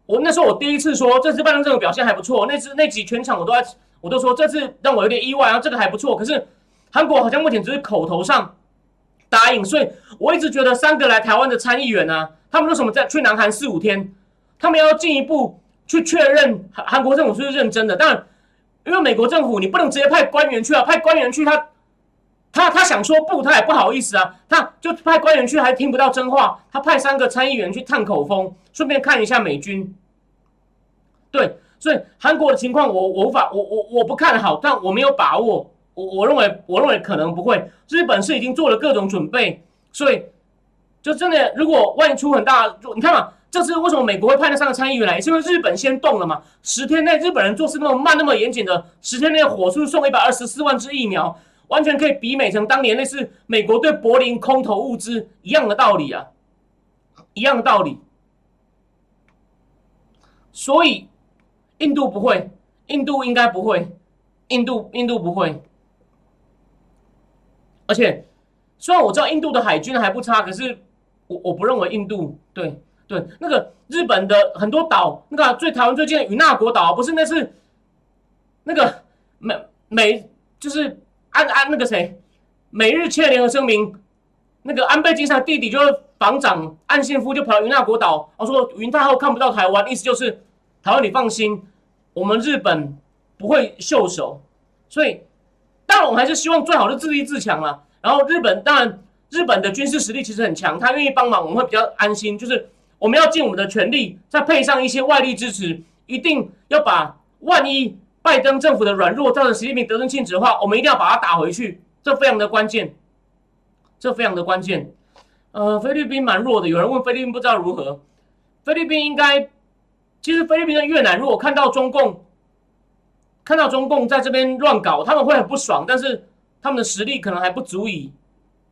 我那时候我第一次说这次拜登政府表现还不错，那次那集全场我都在我都说这次让我有点意外，然后这个还不错。可是韩国好像目前只是口头上答应，所以我一直觉得三个来台湾的参议员啊，他们为什么在去南韩四五天，他们要进一步去确认韩韩国政府是认真的，当然。因为美国政府，你不能直接派官员去啊！派官员去，他他他想说不，他也不好意思啊，他就派官员去，还听不到真话。他派三个参议员去探口风，顺便看一下美军。对，所以韩国的情况，我我无法，我我我不看好，但我没有把握。我我认为，我认为可能不会。日本是已经做了各种准备，所以就真的，如果万一出很大，你看嘛。这次为什么美国会派那三个参议员来？是因为日本先动了嘛？十天内日本人做事那么慢、那么严谨的，十天内火速送一百二十四万支疫苗，完全可以比美成当年那次美国对柏林空投物资一样的道理啊，一样的道理。所以印度不会，印度应该不会，印度印度不会。而且虽然我知道印度的海军还不差，可是我我不认为印度对。对，那个日本的很多岛，那个最台湾最近的与那国岛，不是那是那个美美就是安安那个谁，美日签联合声明，那个安倍晋三弟弟就是防长岸信夫就跑到与那国岛，然后说云太后看不到台湾，意思就是台湾你放心，我们日本不会袖手，所以当然我们还是希望最好是自立自强了。然后日本当然日本的军事实力其实很强，他愿意帮忙，我们会比较安心，就是。我们要尽我们的全力，再配上一些外力支持，一定要把万一拜登政府的软弱造成习近平得寸进尺的话，我们一定要把它打回去，这非常的关键，这非常的关键。呃，菲律宾蛮弱的。有人问菲律宾不知道如何，菲律宾应该，其实菲律宾跟越南如果看到中共，看到中共在这边乱搞，他们会很不爽，但是他们的实力可能还不足以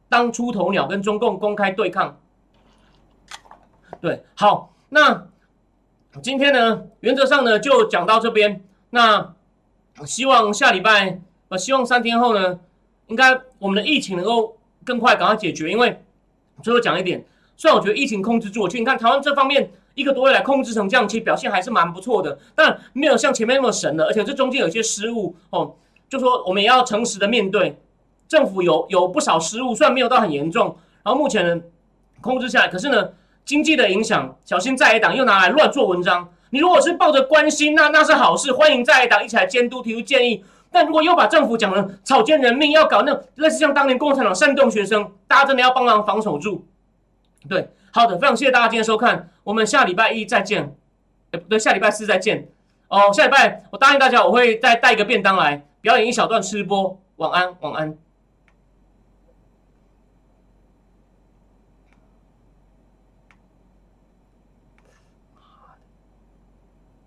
当出头鸟，跟中共公开对抗。对，好，那今天呢，原则上呢就讲到这边。那希望下礼拜，呃，希望三天后呢，应该我们的疫情能够更快赶快解决。因为最后讲一点，虽然我觉得疫情控制住，其实你看台湾这方面一个多月来控制成这样，其实表现还是蛮不错的，但没有像前面那么神了。而且这中间有些失误哦，就说我们也要诚实的面对，政府有有不少失误，虽然没有到很严重，然后目前呢控制下来，可是呢经济的影响，小心在野党又拿来乱做文章。你如果是抱着关心，那那是好事，欢迎在野党一起来监督，提出建议。但如果又把政府讲的草菅人命，要搞那类似像当年共产党煽动学生，大家真的要帮忙防守住。对，好的，非常谢谢大家今天收看，我们下礼拜一再见。不对，下礼拜四再见。哦，下礼拜我答应大家，我会再带一个便当来表演一小段吃播。晚安，晚安。